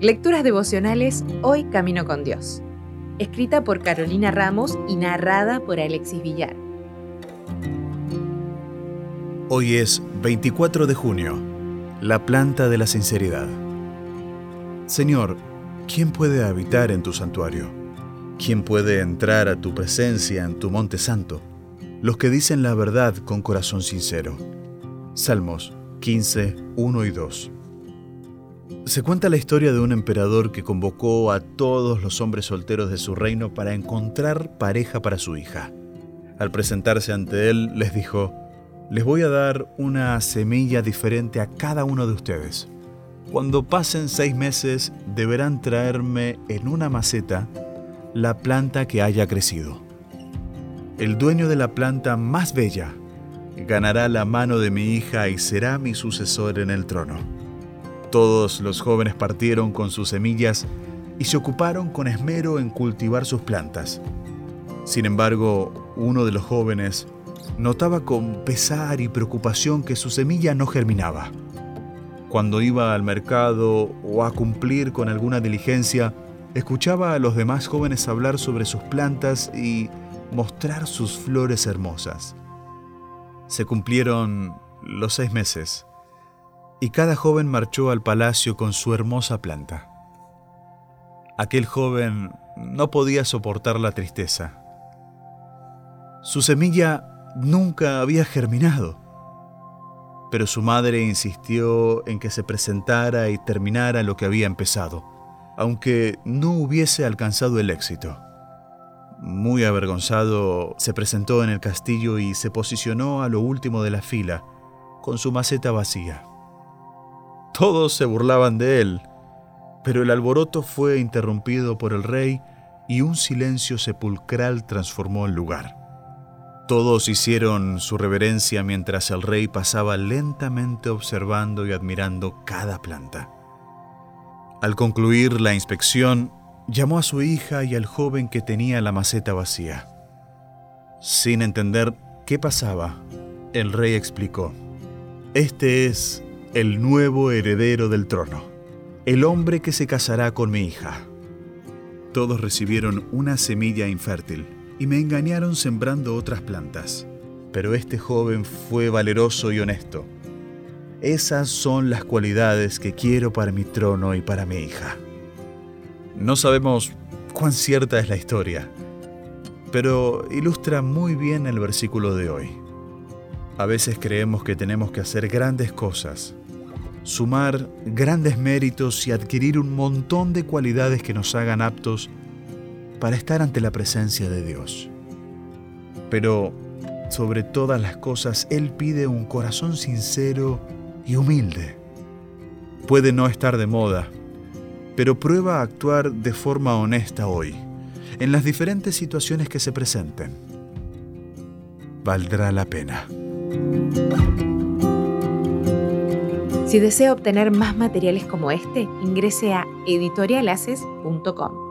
Lecturas devocionales Hoy Camino con Dios. Escrita por Carolina Ramos y narrada por Alexis Villar. Hoy es 24 de junio, la planta de la sinceridad. Señor, ¿quién puede habitar en tu santuario? ¿Quién puede entrar a tu presencia en tu monte santo? Los que dicen la verdad con corazón sincero. Salmos 15, 1 y 2. Se cuenta la historia de un emperador que convocó a todos los hombres solteros de su reino para encontrar pareja para su hija. Al presentarse ante él, les dijo, les voy a dar una semilla diferente a cada uno de ustedes. Cuando pasen seis meses, deberán traerme en una maceta la planta que haya crecido. El dueño de la planta más bella ganará la mano de mi hija y será mi sucesor en el trono. Todos los jóvenes partieron con sus semillas y se ocuparon con esmero en cultivar sus plantas. Sin embargo, uno de los jóvenes notaba con pesar y preocupación que su semilla no germinaba. Cuando iba al mercado o a cumplir con alguna diligencia, escuchaba a los demás jóvenes hablar sobre sus plantas y mostrar sus flores hermosas. Se cumplieron los seis meses y cada joven marchó al palacio con su hermosa planta. Aquel joven no podía soportar la tristeza. Su semilla nunca había germinado, pero su madre insistió en que se presentara y terminara lo que había empezado, aunque no hubiese alcanzado el éxito. Muy avergonzado, se presentó en el castillo y se posicionó a lo último de la fila, con su maceta vacía. Todos se burlaban de él, pero el alboroto fue interrumpido por el rey y un silencio sepulcral transformó el lugar. Todos hicieron su reverencia mientras el rey pasaba lentamente observando y admirando cada planta. Al concluir la inspección, llamó a su hija y al joven que tenía la maceta vacía. Sin entender qué pasaba, el rey explicó, Este es el nuevo heredero del trono, el hombre que se casará con mi hija. Todos recibieron una semilla infértil y me engañaron sembrando otras plantas. Pero este joven fue valeroso y honesto. Esas son las cualidades que quiero para mi trono y para mi hija. No sabemos cuán cierta es la historia, pero ilustra muy bien el versículo de hoy. A veces creemos que tenemos que hacer grandes cosas, sumar grandes méritos y adquirir un montón de cualidades que nos hagan aptos para estar ante la presencia de Dios. Pero sobre todas las cosas, Él pide un corazón sincero y humilde. Puede no estar de moda, pero prueba a actuar de forma honesta hoy, en las diferentes situaciones que se presenten. Valdrá la pena. Si desea obtener más materiales como este, ingrese a editorialaces.com.